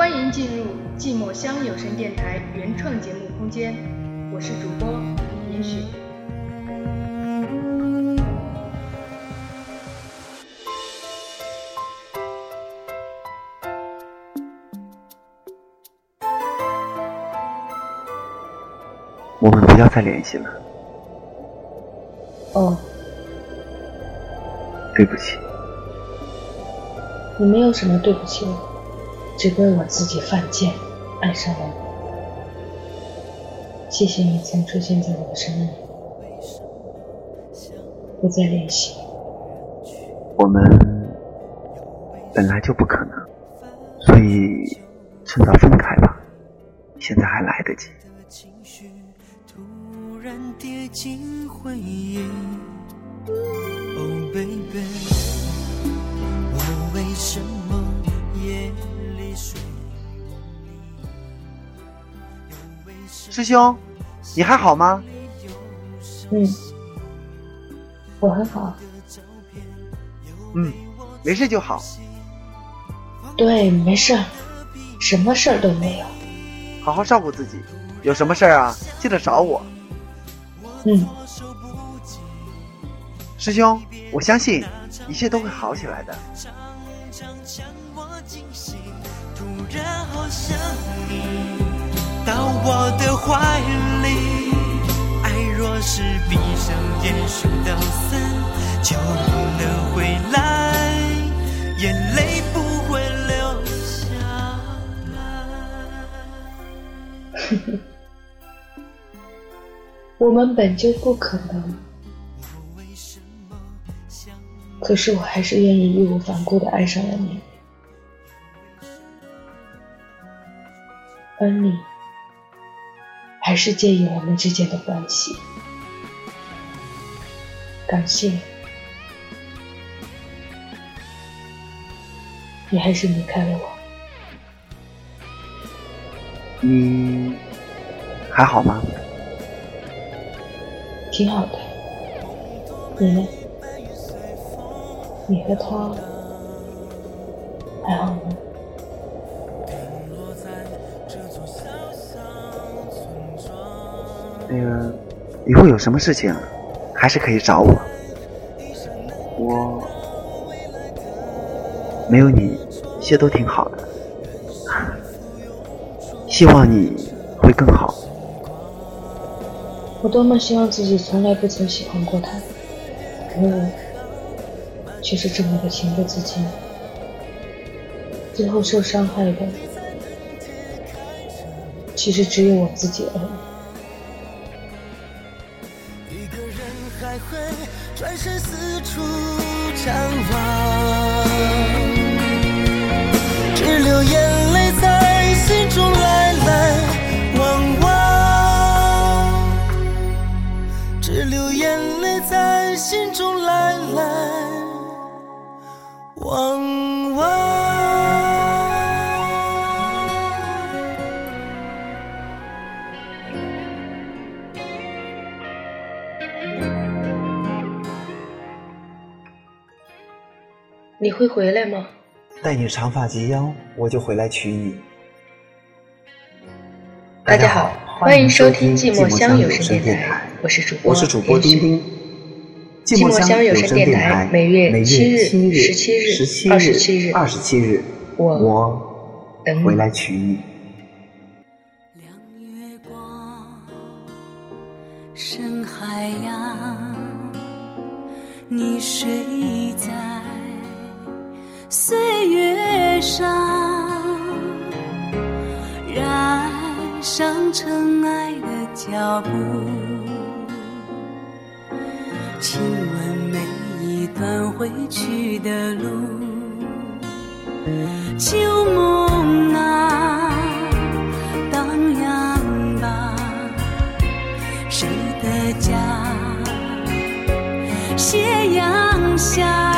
欢迎进入寂寞乡有声电台原创节目空间，我是主播严雪。我们不要再联系了。哦，对不起，你没有什么对不起我，只怪我自己犯贱，爱上了你。谢谢你曾出现在我的生命里，不再联系。我们本来就不可能，所以趁早分开吧，现在还来得及。突然跌进回忆，Oh baby，我为什么师兄，你还好吗？嗯，我很好。嗯，没事就好，对，没事，什么事儿都没有。好好照顾自己。有什么事儿啊，记得找我。嗯，师兄，我相信一切都会好起来的。突然好想你，到我的怀里。爱若是闭上眼数到三，就不能回来，眼泪不会流下来。我们本就不可能，可是我还是愿意义无反顾的爱上了你，而你还是介意我们之间的关系。感谢，你还是离开了我。你还好吗？挺好的，你呢？你和他还好吗？那个，以后有什么事情，还是可以找我。我没有你，一切都挺好的。希望你会更好。我多么希望自己从来不曾喜欢过他，可我却是这么的情不自禁，最后受伤害的其实只有我自己而已。一个人还会转身四处张望，只留眼你会回来吗？待你长发及腰，我就回来娶你。大家好，欢迎收听寂寞乡有声电台台，我是主播我是主播丁丁。寂寞乡有声电台每月七日七十七日二十七日二十七日，我我等你回来娶你。深海洋，你睡在岁月上，染上尘埃的脚步，亲吻每一段回去的路，旧梦。谁的家？斜阳下。